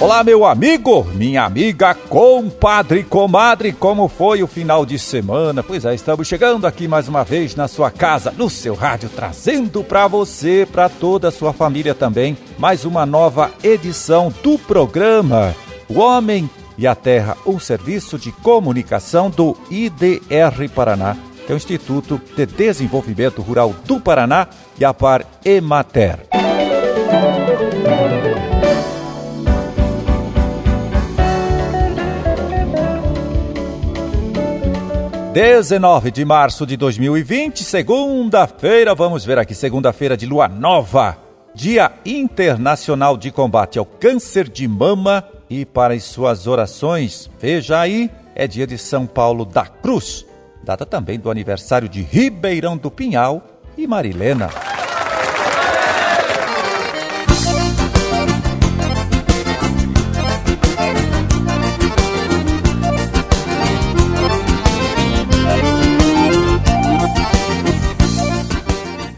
Olá, meu amigo, minha amiga, compadre, comadre, como foi o final de semana? Pois é, estamos chegando aqui mais uma vez na sua casa, no seu rádio, trazendo para você, para toda a sua família também, mais uma nova edição do programa O Homem e a Terra, um serviço de comunicação do IDR Paraná, que é o Instituto de Desenvolvimento Rural do Paraná e a Par Emater. 19 de março de 2020, segunda-feira, vamos ver aqui, segunda-feira de lua nova, Dia Internacional de Combate ao Câncer de Mama e para as suas orações, veja aí, é dia de São Paulo da Cruz, data também do aniversário de Ribeirão do Pinhal e Marilena.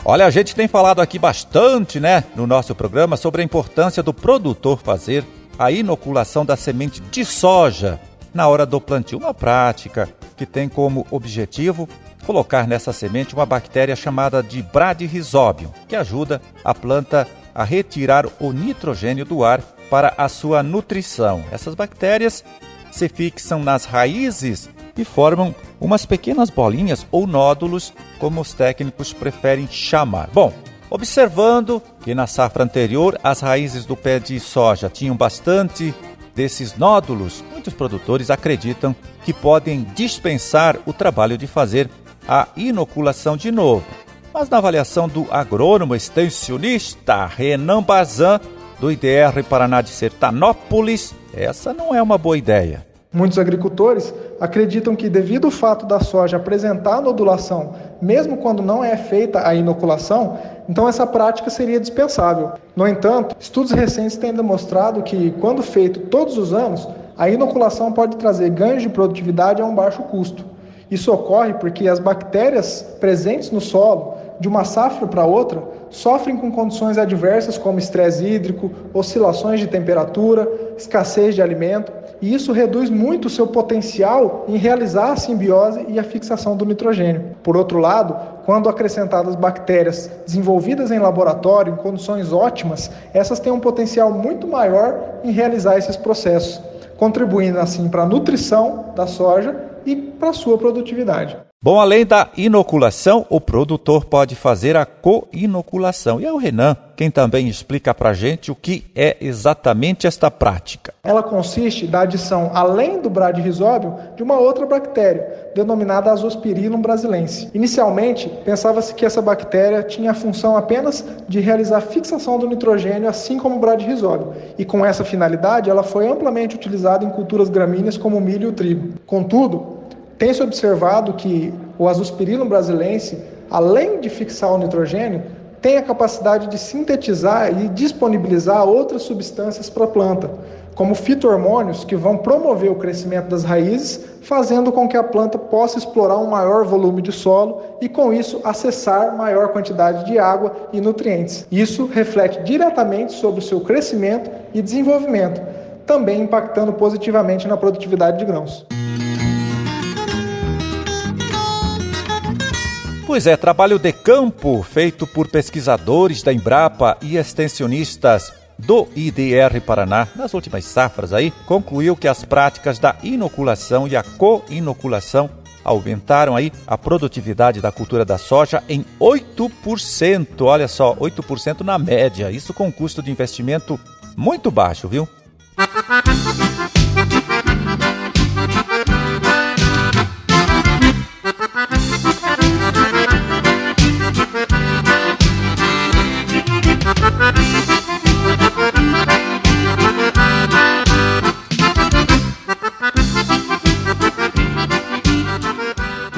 Olha, a gente tem falado aqui bastante, né, no nosso programa sobre a importância do produtor fazer a inoculação da semente de soja na hora do plantio, uma prática que tem como objetivo colocar nessa semente uma bactéria chamada de Bradyrhizobium, que ajuda a planta a retirar o nitrogênio do ar para a sua nutrição. Essas bactérias se fixam nas raízes e formam umas pequenas bolinhas ou nódulos, como os técnicos preferem chamar. Bom, observando que na safra anterior as raízes do pé de soja tinham bastante desses nódulos, muitos produtores acreditam que podem dispensar o trabalho de fazer a inoculação de novo. Mas na avaliação do agrônomo extensionista Renan Bazan, do IDR Paraná de Sertanópolis, essa não é uma boa ideia. Muitos agricultores acreditam que, devido ao fato da soja apresentar nodulação, mesmo quando não é feita a inoculação, então essa prática seria dispensável. No entanto, estudos recentes têm demonstrado que, quando feito todos os anos, a inoculação pode trazer ganhos de produtividade a um baixo custo. Isso ocorre porque as bactérias presentes no solo, de uma safra para outra, sofrem com condições adversas como estresse hídrico, oscilações de temperatura, escassez de alimento, e isso reduz muito o seu potencial em realizar a simbiose e a fixação do nitrogênio. Por outro lado, quando acrescentadas bactérias desenvolvidas em laboratório em condições ótimas, essas têm um potencial muito maior em realizar esses processos, contribuindo assim para a nutrição da soja e para a sua produtividade. Bom, além da inoculação, o produtor pode fazer a co-inoculação. E é o Renan quem também explica para gente o que é exatamente esta prática. Ela consiste da adição, além do bradyrhizobium, de uma outra bactéria, denominada Azospirillum brasilense. Inicialmente, pensava-se que essa bactéria tinha a função apenas de realizar fixação do nitrogênio, assim como o bradyrhizobium. E com essa finalidade, ela foi amplamente utilizada em culturas gramíneas como o milho e o trigo. Contudo, tem-se observado que o azospirillum brasilense, além de fixar o nitrogênio, tem a capacidade de sintetizar e disponibilizar outras substâncias para a planta, como fitohormônios que vão promover o crescimento das raízes, fazendo com que a planta possa explorar um maior volume de solo e, com isso, acessar maior quantidade de água e nutrientes. Isso reflete diretamente sobre o seu crescimento e desenvolvimento, também impactando positivamente na produtividade de grãos. Pois é, trabalho de campo feito por pesquisadores da Embrapa e extensionistas do IDR Paraná nas últimas safras aí concluiu que as práticas da inoculação e a co-inoculação aumentaram aí a produtividade da cultura da soja em 8%. Olha só, 8% na média. Isso com custo de investimento muito baixo, viu?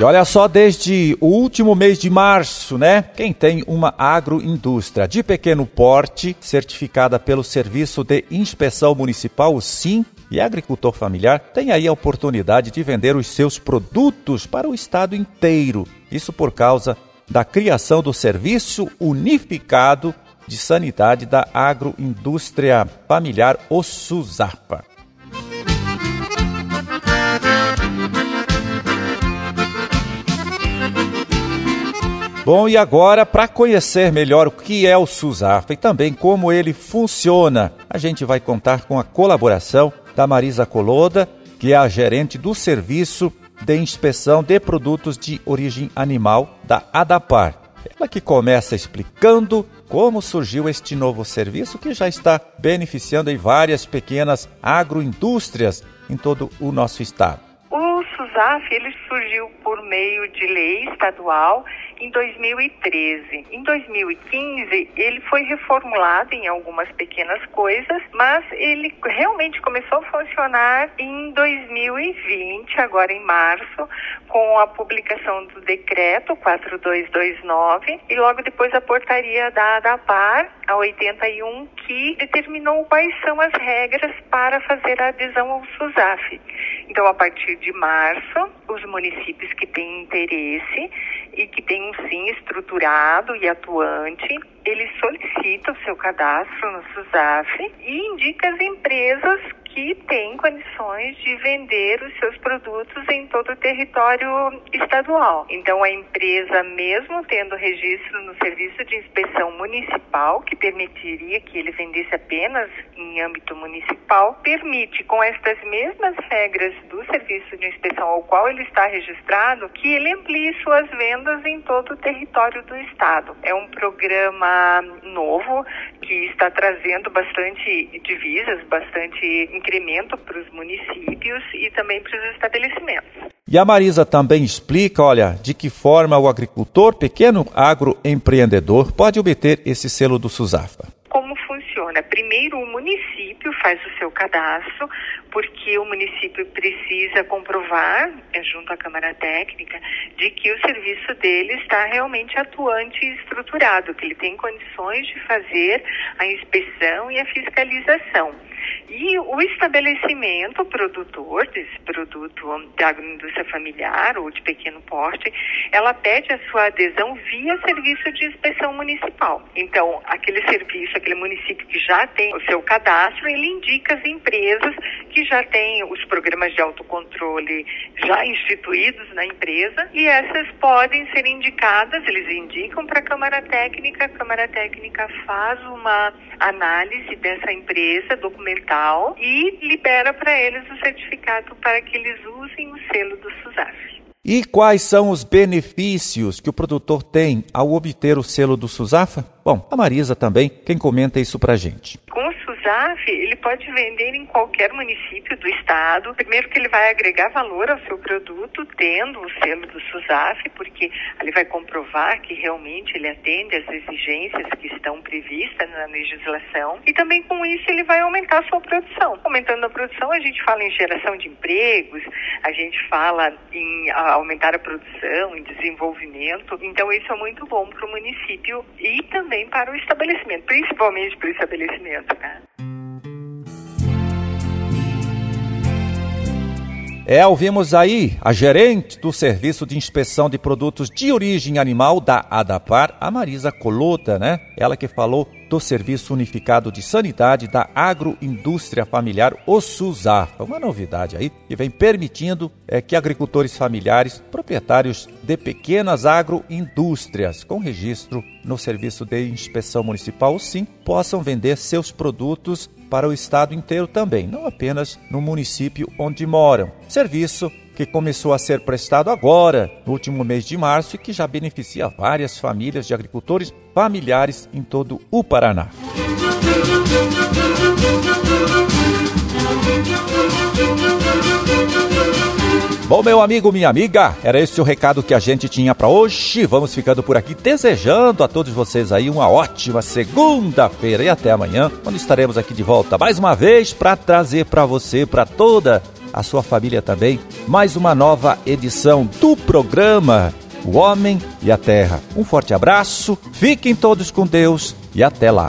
Olha só, desde o último mês de março, né? Quem tem uma agroindústria de pequeno porte, certificada pelo Serviço de Inspeção Municipal, o SIM, e agricultor familiar, tem aí a oportunidade de vender os seus produtos para o estado inteiro. Isso por causa da criação do Serviço Unificado de Sanidade da Agroindústria Familiar, o SUSAFA. Bom, e agora, para conhecer melhor o que é o SUSAFA e também como ele funciona, a gente vai contar com a colaboração da Marisa Coloda, que é a gerente do Serviço de Inspeção de Produtos de Origem Animal da ADAPAR. Ela que começa explicando como surgiu este novo serviço que já está beneficiando em várias pequenas agroindústrias em todo o nosso estado. O SUSAF ele surgiu por meio de lei estadual em 2013. Em 2015, ele foi reformulado em algumas pequenas coisas, mas ele realmente começou a funcionar em 2020, agora em março, com a publicação do decreto 4229 e logo depois a portaria da ADAPAR, a 81, que determinou quais são as regras para fazer a adesão ao SUSAF. Então, a partir de março, os municípios que têm interesse e que têm um SIM estruturado e atuante, ele solicita o seu cadastro no SUSAF e indica as empresas que tem condições de vender os seus produtos em todo o território estadual. Então, a empresa, mesmo tendo registro no Serviço de Inspeção Municipal, que permitiria que ele vendesse apenas em âmbito municipal, permite, com estas mesmas regras do Serviço de Inspeção ao qual ele está registrado, que ele amplie suas vendas em todo o território do Estado. É um programa novo que está trazendo bastante divisas, bastante incremento para os municípios e também para os estabelecimentos. E a Marisa também explica, olha, de que forma o agricultor, pequeno agroempreendedor, pode obter esse selo do SUSAFA. Como funciona? Primeiro, o município faz o seu cadastro, porque o município precisa comprovar, é, junto à Câmara Técnica, de que o serviço dele está realmente atuante e estruturado, que ele tem condições de fazer a inspeção e a fiscalização. E o estabelecimento produtor desse produto da agroindústria familiar ou de pequeno porte, ela pede a sua adesão via serviço de inspeção municipal. Então, aquele serviço, aquele município que já tem o seu cadastro, ele indica as empresas que já têm os programas de autocontrole já instituídos na empresa e essas podem ser indicadas, eles indicam para a Câmara Técnica, a Câmara Técnica faz uma análise dessa empresa documental e libera para eles o certificado para que eles usem o selo do SUSAF. E quais são os benefícios que o produtor tem ao obter o selo do SUSAFA? Bom, a Marisa também, quem comenta isso para gente. Com SUSAF, ele pode vender em qualquer município do estado. Primeiro que ele vai agregar valor ao seu produto, tendo o selo do SUSAF, porque ele vai comprovar que realmente ele atende às exigências que estão previstas na legislação. E também com isso ele vai aumentar a sua produção. Aumentando a produção, a gente fala em geração de empregos, a gente fala em aumentar a produção, em desenvolvimento. Então isso é muito bom para o município e também para o estabelecimento, principalmente para o estabelecimento. Né? É, ouvimos aí a gerente do Serviço de Inspeção de Produtos de Origem Animal da ADAPAR, a Marisa Colota, né? Ela que falou do Serviço Unificado de Sanidade da Agroindústria Familiar, o SUSAFA. Uma novidade aí que vem permitindo é, que agricultores familiares, proprietários de pequenas agroindústrias com registro no Serviço de Inspeção Municipal, sim, possam vender seus produtos para o estado inteiro também, não apenas no município onde moram. Serviço que começou a ser prestado agora, no último mês de março, e que já beneficia várias famílias de agricultores familiares em todo o Paraná. Bom, meu amigo, minha amiga, era esse o recado que a gente tinha para hoje. Vamos ficando por aqui, desejando a todos vocês aí uma ótima segunda-feira e até amanhã, quando estaremos aqui de volta mais uma vez para trazer para você, para toda a sua família também, mais uma nova edição do programa O Homem e a Terra. Um forte abraço, fiquem todos com Deus e até lá.